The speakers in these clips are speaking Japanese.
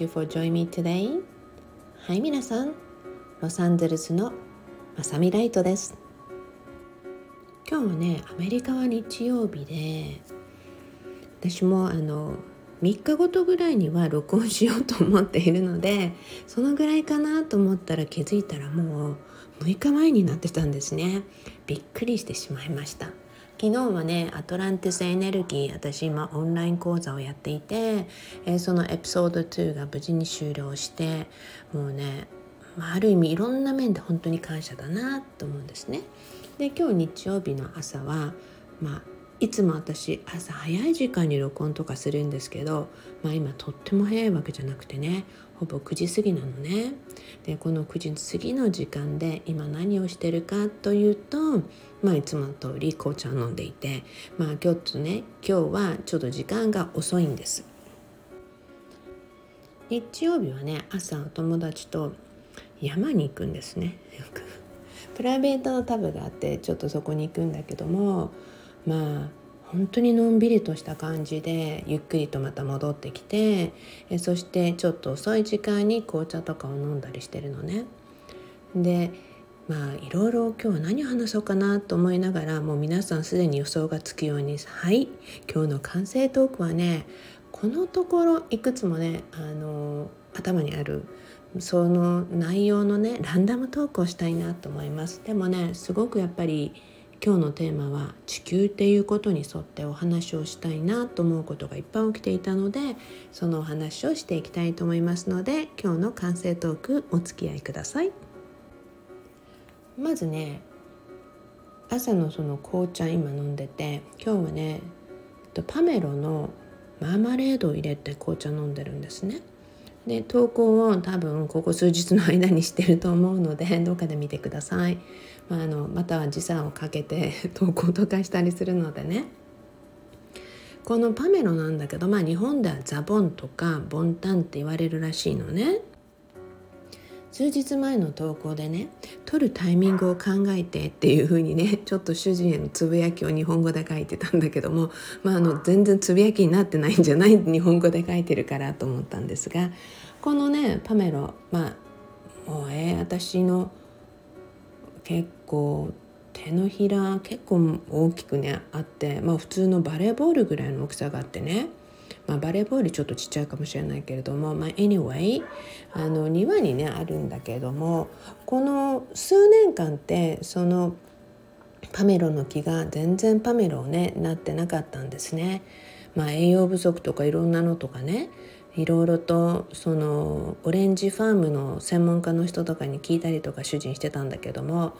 You for joining me today. はい皆さん、ロサンゼルスのまさみライトです。今日はね、アメリカは日曜日で私もあの3日ごとぐらいには録音しようと思っているのでそのぐらいかなと思ったら気づいたらもう6日前になってたんですねびっくりしてしまいました昨日はねアトランティスエネルギー私今オンライン講座をやっていて、えー、そのエピソード2が無事に終了してもうね、まあ、ある意味いろんな面で本当に感謝だなと思うんですね。で今日日曜日の朝はまあいつも私朝早い時間に録音とかするんですけど、まあ、今とっても早いわけじゃなくてねほぼ9時過ぎなのね。でこの9時過ぎの時間で今何をしてるかというと、まあ、いつもの通り紅茶を飲んでいて、まあ、今日とね今日はちょっと時間が遅いんです。日曜日はね朝お友達と山に行くんですね。プライベートのタブがあってちょっとそこに行くんだけどもまあ本当にのんびりとした感じでゆっくりとまた戻ってきてえそしてちょっと遅い時間に紅茶とかを飲んだりしてるのね。でまあいろいろ今日は何を話そうかなと思いながらもう皆さんすでに予想がつくようにはい今日の完成トークはねこのところいくつもねあの頭にあるその内容のねランダムトークをしたいなと思います。でもねすごくやっぱり今日のテーマは地球っていうことに沿ってお話をしたいなと思うことがいっぱい起きていたのでそのお話をしていきたいと思いますので今日の完成トークお付き合いください。まずね朝のその紅茶今飲んでて今日はねパメロのマーマレードを入れて紅茶飲んでるんですね。で投稿を多分ここ数日の間にしてると思うのでどっかで見てください。あ、のまたは時差をかけて 投稿とかしたりするのでねこのパメロなんだけど、まあ、日本ではザボンとかボンタンって言われるらしいのね。数日前の投稿でね撮るタイミングを考えてっていう風にね ちょっと主人へのつぶやきを日本語で書いてたんだけども、まあ、あの全然つぶやきになってないんじゃない？日本語で書いてるからと思ったんですがこのねパメロまあもうえー、私の結構手のひら結構大きくねあって、まあ、普通のバレーボールぐらいの大きさがあってね、まあ、バレーボールちょっとちっちゃいかもしれないけれども、まあ、anyway あの庭にねあるんだけれどもこの数年間ってそのパメロの木が全然パメロをねなってなかったんですね。まあ、栄養不足とかいろんなのとかねいろいろとそのオレンジファームの専門家の人とかに聞いたりとか主人してたんだけども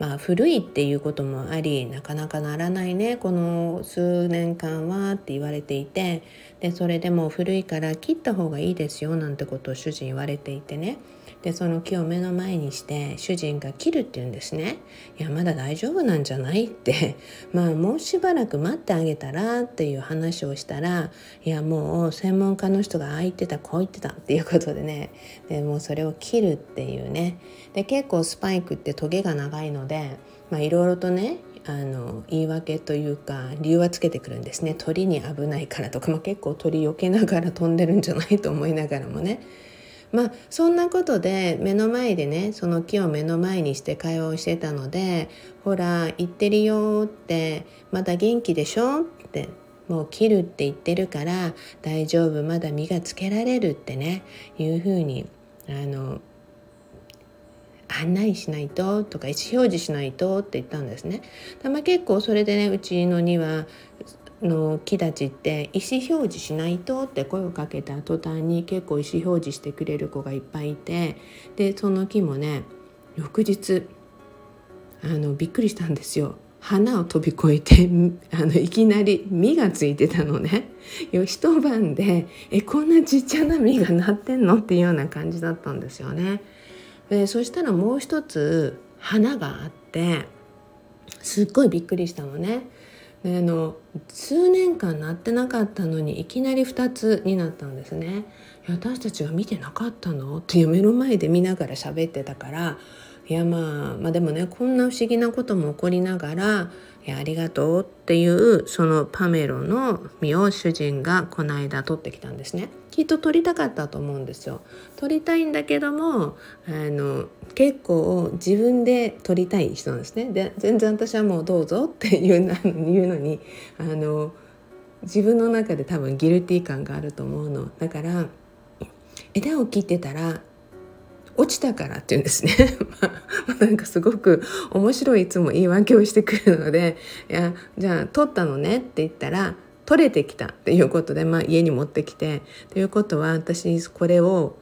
まあ古いっていうこともありなかなかならないね。この数年間はって言われていてでそれでも古いから切った方がいいですよなんてことを主人言われていてね。でその木を目の前にして主人が切るって言うんですね。いやまだ大丈夫なんじゃない？って。まあもうしばらく待ってあげたらっていう話をしたらいやもう専門家の人がああ言ってたこう言ってた。っていうことでね。でもうそれを切るっていうね。で結構スパイクってトゲが長いのでいろいろとねあの言い訳というか理由はつけてくるんですね。鳥に危ないからとか、まあ、結構鳥避けながら飛んでるんじゃない？と思いながらもね。まあそんなことで目の前でねその木を目の前にして会話をしてたので「ほら言ってるよ」って「まだ元気でしょ?」ってもう切るって言ってるから大丈夫まだ実がつけられるってねいうふうにあの案内しないと？とか意思表示しないと？って言ったんですね。まあ、結構それでねうちのにはの木たちって意思表示しないとって声をかけた途端に結構意思表示してくれる子がいっぱいいてでその木もね翌日あのびっくりしたんですよ。花を飛び越えて あのいきなり実がついてたのね 一晩でえこんなちっちゃな実がなってんのっていうような感じだったんですよね。でそしたらもう一つ花があってすっごいびっくりしたのね。であの数年間なってなかったのにいきなり2つになったんですね。私たちは見てなかったの？って目の前で見ながら喋ってたからいやまあまあでもねこんな不思議なことも起こりながら「ありがとう」っていうそのパメロの実を主人がこの間取ってきたんですね。きっと取りたかったと思うんですよ。取りたいんだけどもあの結構自分で取りたい人なんですね。で全然私はもうどうぞって言うな言うのにあの自分の中で多分ギルティ感があると思うの。だから枝を切ってたら落ちたからって言うんですね。ま、なんかすごく面白いいつも言い訳をしてくるので「いやじゃあ取ったのね」って言ったら「取れてきた」っていうことで、まあ、家に持ってきてということは私これを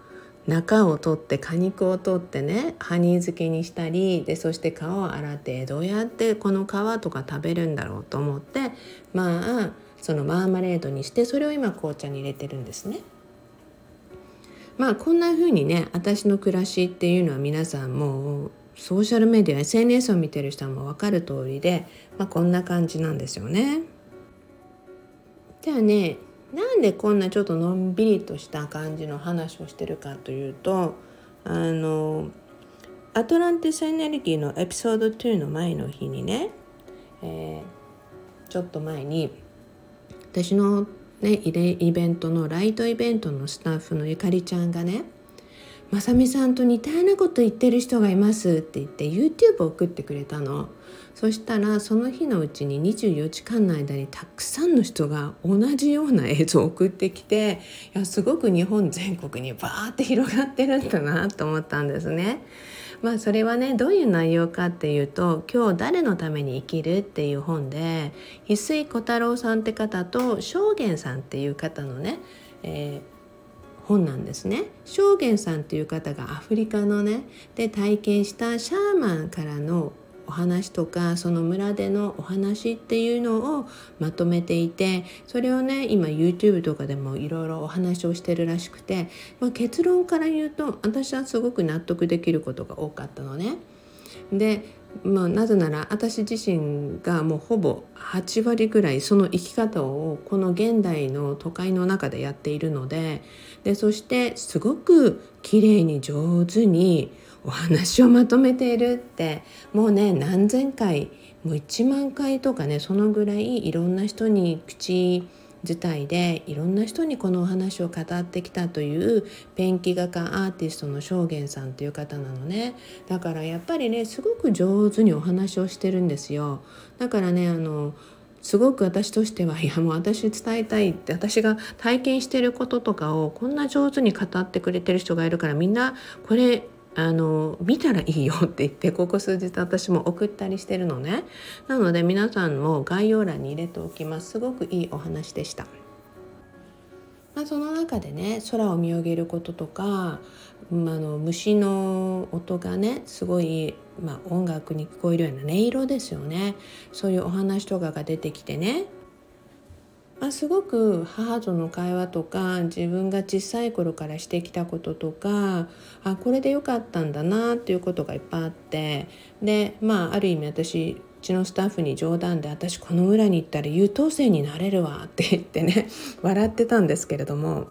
中を取って果肉を取ってねハニー漬けにしたりでそして皮を洗ってどうやってこの皮とか食べるんだろうと思ってまあそのマーマレードにしてそれを今紅茶に入れてるんですね。まあこんな風にね私の暮らしっていうのは皆さんもうソーシャルメディア SNS を見てる人もう分かる通りで、まあ、こんな感じなんですよね。じゃあねなんでこんなちょっとのんびりとした感じの話をしてるかというとあのアトランティスエネルギーのエピソード2の前の日にね、えー、ちょっと前に私のね、イベントのライトイベントのスタッフのゆかりちゃんがね「まさみさんと似たようなこと言ってる人がいます」って言って YouTube を送ってくれたの。そしたらその日のうちに24時間の間にたくさんの人が同じような映像を送ってきていやすごく日本全国にバーって広がってるんだなと思ったんですね。まあそれはねどういう内容かっていうと「今日誰のために生きる?」っていう本で翡翠小太郎さんって方と正元さんっていう方のね、えー本なんですね正元さんっていう方がアフリカのねで体験したシャーマンからのお話とかその村でのお話っていうのをまとめていてそれをね今 YouTube とかでもいろいろお話をしてるらしくて、まあ、結論から言うと私はすごく納得できることが多かったのね。でまあ、なぜなら私自身がもうほぼ8割ぐらいその生き方をこの現代の都会の中でやっているのででそしてすごく綺麗に上手にお話をまとめているってもうね何千回もう1万回とかねそのぐらいいろんな人に口伝いでいろんな人にこのお話を語ってきたというペンキ画家アーティストの正元さんという方なのね。だからやっぱりねすごく上手にお話をしてるんですよ。だからねあのすごく私としてはいやもう私伝えたいって私が体験してることとかをこんな上手に語ってくれてる人がいるからみんなこれあの見たらいいよって言ってここ数日私も送ったりしてるのね。なので皆さんも概要欄に入れておきます。すごくいいお話でした。まあ、その中でね空を見上げることとか、まあ、の虫の音がねすごい、まあ、音楽に聞こえるような音色ですよね。そういうお話とかが出てきてねあ、すごく母との会話とか自分が小さい頃からしてきたこととかあこれでよかったんだなっていうことがいっぱいあってでまあある意味私うちのスタッフに冗談で「私この村に行ったら優等生になれるわ」って言ってね 笑ってたんですけれども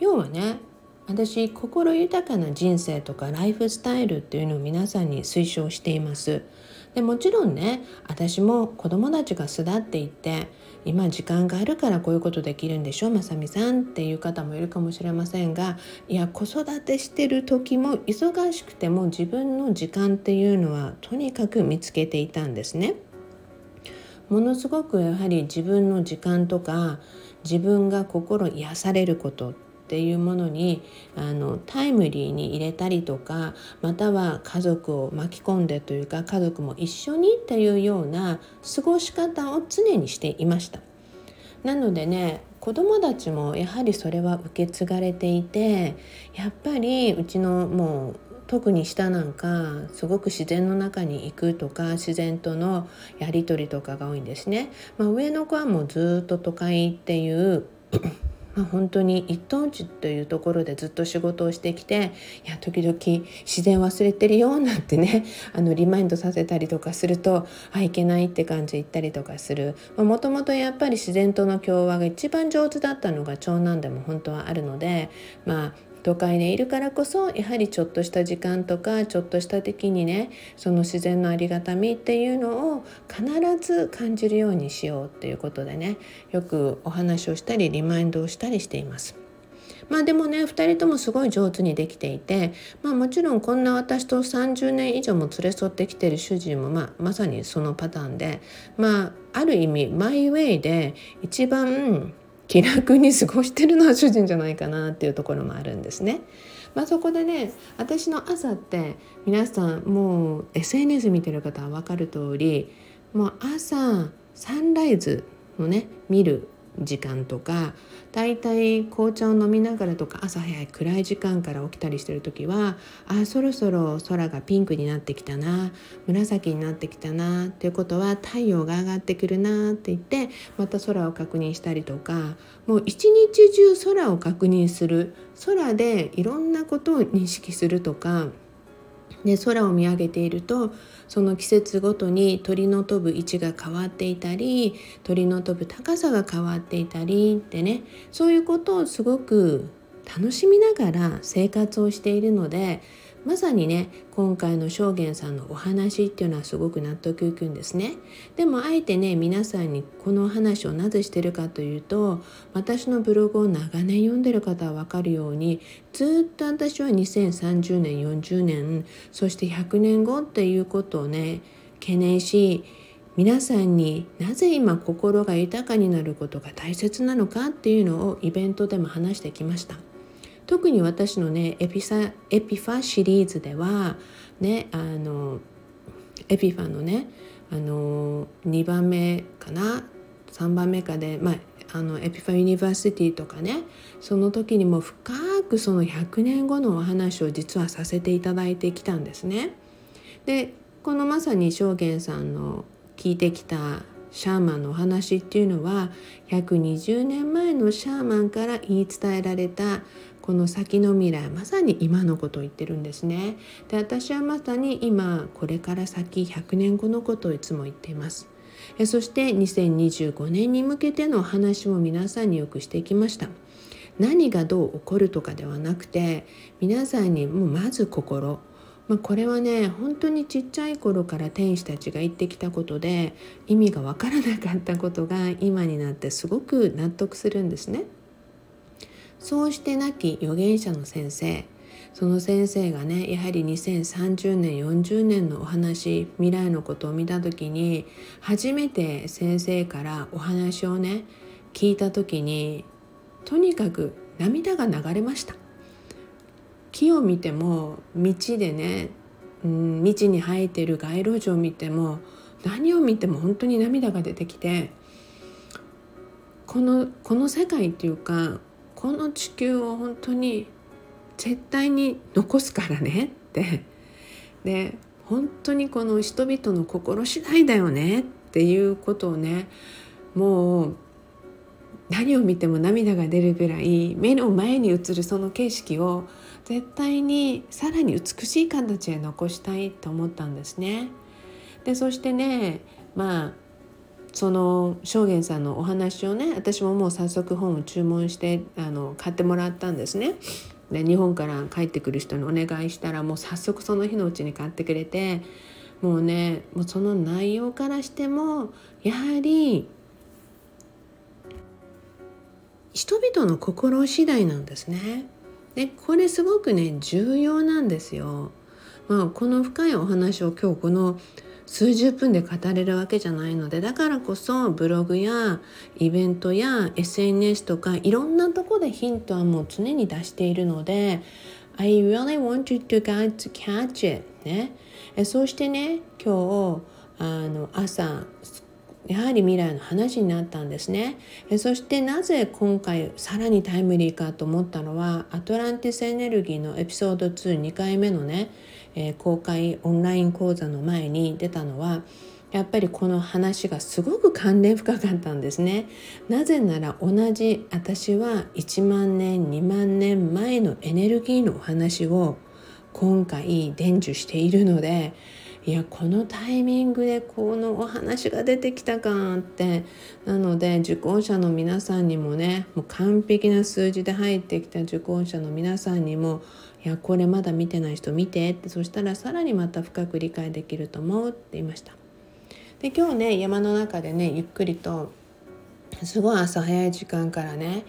要はね私心豊かな人生とかライフスタイルっていうのを皆さんに推奨しています。でもちろんね私も子供たちが巣立っていって今時間があるからこういうことできるんでしょまさみさんっていう方もいるかもしれませんがいや子育てしてる時も忙しくても自分の時間っていうのはとにかく見つけていたんですね。ものすごくやはり自分の時間とか自分が心癒されることっていうものにあのタイムリーに入れたりとかまたは家族を巻き込んでというか家族も一緒にっていうような過ごし方を常にしていました。なのでね子供たちもやはりそれは受け継がれていてやっぱりうちのもう特に下なんかすごく自然の中に行くとか自然とのやり取りとかが多いんですね。まあ、上の子はもうずっと都会っていうまあ、本当に一等地というところでずっと仕事をしてきていや時々自然忘れてるよなんてね あのリマインドさせたりとかするとあいけないって感じ言ったりとかする。もともとやっぱり自然との共和が一番上手だったのが長男でも本当はあるのでまあ都会にいるからこそやはりちょっとした時間とかちょっとした時にねその自然のありがたみっていうのを必ず感じるようにしようっていうことでねよくお話をしたりリマインドをしたりしています。まあでもね2人ともすごい上手にできていて、まあ、もちろんこんな私と30年以上も連れ添ってきてる主人も、まあ、まさにそのパターンでまあある意味マイウェイで一番気楽に過ごしてるのは主人じゃないかなっていうところもあるんですね。まあ、そこでね私の朝って皆さんもう SNS 見てる方は分かる通りもう朝サンライズをね見る時間とかだいたい紅茶を飲みながらとか朝早い暗い時間から起きたりしてる時はあそろそろ空がピンクになってきたな紫になってきたなっていうことは太陽が上がってくるなって言ってまた空を確認したりとかもう一日中空を確認する。空でいろんなことを認識するとかで空を見上げているとその季節ごとに鳥の飛ぶ位置が変わっていたり鳥の飛ぶ高さが変わっていたりってねそういうことをすごく楽しみながら生活をしているのでまさにね今回の証言さんのお話っていうのはすごく納得いくんですねでもあえてね皆さんにこの話をなぜしてるかというと私のブログを長年読んでる方は分かるようにずっと私は2030年40年そして100年後っていうことをね懸念し皆さんになぜ今心が豊かになることが大切なのかっていうのをイベントでも話してきました。特に私のねエピサエピファシリーズではねあのエピファのねあの2番目かな3番目かで、まあ、あのエピファユニバーシティとかねその時にも深くその100年後のお話を実はさせていただいてきたんですね。でこのまさに証言さんの聞いてきたシャーマンのお話っていうのは120年前のシャーマンから言い伝えられたこの先の未来まさに今のことを言ってるんですね。で私はまさに今これから先100年後のことをいつも言っています。そして2025年に向けての話も皆さんによくしてきました。何がどう起こるとかではなくて皆さんにもうまず心。まあ、これはね本当にちっちゃい頃から天使たちが言ってきたことで意味がわからなかったことが今になってすごく納得するんですね。そうして亡き預言者の先生。その先生がねやはり2030年40年のお話未来のことを見た時に初めて先生からお話をね聞いた時にとにかく涙が流れました。木を見ても道でね、うん、道に生えてる街路樹を見ても何を見ても本当に涙が出てきてこのこの世界っていうかこの地球を本当に絶対に残すからね。って。で本当にこの人々の心次第だよね。っていうことをねもう何を見ても涙が出るぐらい目の前に映るその景色を絶対にさらに美しい形で残したいと思ったんですね。でそしてねまあその証言さんのお話をね私ももう早速本を注文してあの買ってもらったんですね。で日本から帰ってくる人にお願いしたらもう早速その日のうちに買ってくれてもうねもうその内容からしてもやはり人々の心次第なんですね。でこれすごくね重要なんですよ。まあ、この深いお話を今日この数十分で語れるわけじゃないのでだからこそブログやイベントや SNS とかいろんなとこでヒントはもう常に出しているので I really want you to go to catch it ねそしてね今日あの朝やはり未来の話になったんですねそしてなぜ今回さらにタイムリーかと思ったのはアトランティスエネルギーのエピソード22回目のねえー、公開オンライン講座の前に出たのはやっぱりこの話がすごく関連深かったんですね。なぜなら同じ私は1万年2万年前のエネルギーのお話を今回伝授しているのでいやこのタイミングでこのお話が出てきたかってなので受講者の皆さんにもねもう完璧な数字で入ってきた受講者の皆さんにもいやこれまだ見てない人見てってそしたらさらにまた深く理解できると思うって言いました。で今日ね山の中でねゆっくりとすごい朝早い時間からね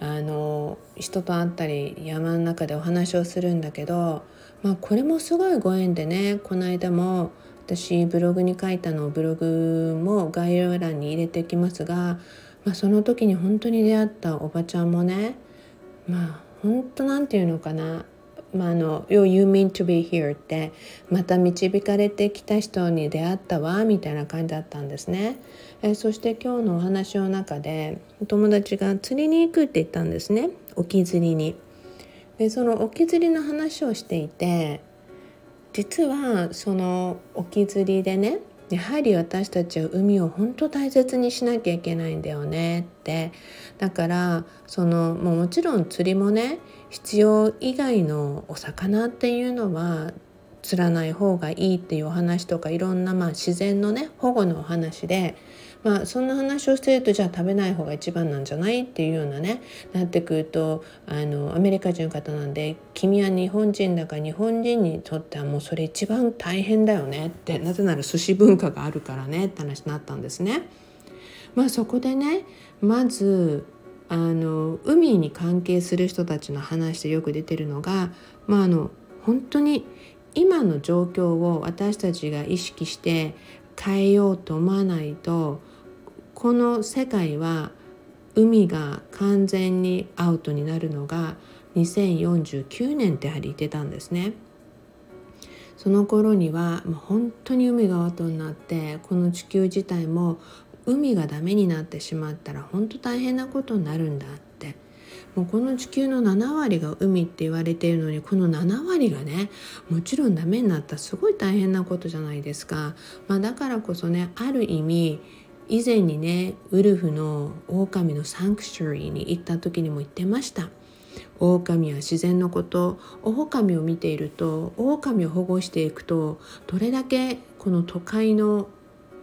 あの人と会ったり山の中でお話をするんだけど、まあ、これもすごいご縁でねこの間も私ブログに書いたのをブログも概要欄に入れておきますが、まあ、その時に本当に出会ったおばちゃんもねまあ本当なんていうのかなまあ、あの「You mean to be here」ってまた導かれてきた人に出会ったわみたいな感じだったんですね。えそして今日のお話の中で友達が釣りに行くって言ったんですね沖釣りに。でその沖釣りの話をしていて実はその沖釣りでねやはり私たちは海を本当大切にしなきゃいけないんだよねって。だからそのももちろん釣りもね必要以外のお魚っていうのは釣らない方がいいっていうお話とかいろんなまあ自然のね保護のお話でまあそんな話をしてるとじゃあ食べない方が一番なんじゃない？っていうようなねなってくるとあのアメリカ人の方なんで君は日本人だから日本人にとってはもうそれ一番大変だよねってなぜなら寿司文化があるからねって話になったんですね。まあそこでねまずあの海に関係する人たちの話でよく出てるのが、まあ、あの本当に今の状況を私たちが意識して変えようと思わないとこの世界は海が完全にアウトになるのが2049年ってやはり言ってたんですね。その頃にはもう本当に海がアウトになってこの地球自体も海がダメになってしまったら本当大変なことになるんだってもうこの地球の7割が海って言われているのにこの7割がねもちろんダメになったらすごい大変なことじゃないですか、まあ、だからこそねある意味以前にねウルフの狼のサンクチュアリーに行った時にも言ってました狼は自然のこと狼を見ていると狼を保護していくとどれだけこの都会の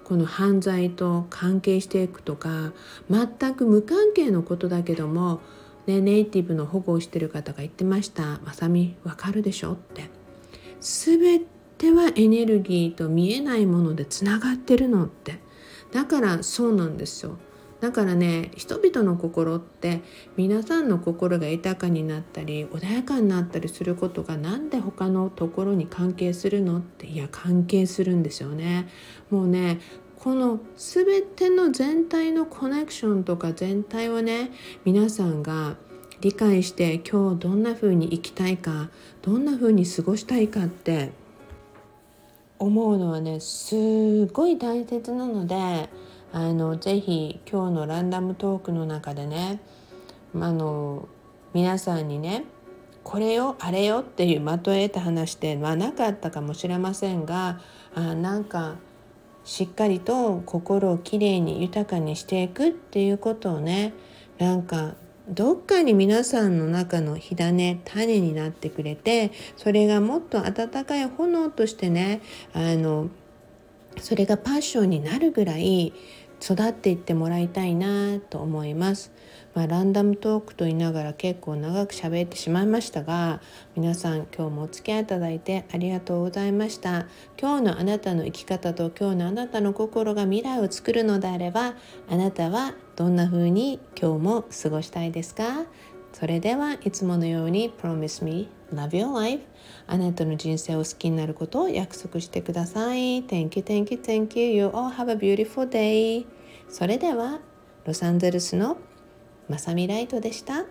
この犯罪と関係していくとか全く無関係のことだけども、ね、ネイティブの保護をしてる方が言ってました「まさみわかるでしょ?」って。全てはエネルギーと見えないものでつながってるのってだからそうなんですよだからね人々の心って皆さんの心が豊かになったり穏やかになったりすることが何で他のところに関係するのっていや関係するんですよね。もうねこの全ての全体のコネクションとか全体をね皆さんが理解して今日どんな風に生きたいかどんな風に過ごしたいかって思うのはねすごい大切なのであのぜひ今日のランダムトークの中でねあの皆さんにねこれよあれよっていう的を得た話ではなかったかもしれませんがあなんかしっかりと心をきれいに豊かにしていくっていうことをねなんかどっかに皆さんの中の火種種になってくれてそれがもっと温かい炎としてねあのそれがパッションになるぐらい育っていってもらいたいなと思います。まあ、ランダムトークと言いながら結構長く喋ってしまいましたが皆さん今日もお付き合いいただいてありがとうございました今日のあなたの生き方と今日のあなたの心が未来を作るのであればあなたはどんな風に今日も過ごしたいですか？それではいつものように Promise me love your life. あなたの人生を好きになることを約束してください。Thank you, thank you, thank you. You all have a beautiful day. それではロサンゼルスのまさみライトでした。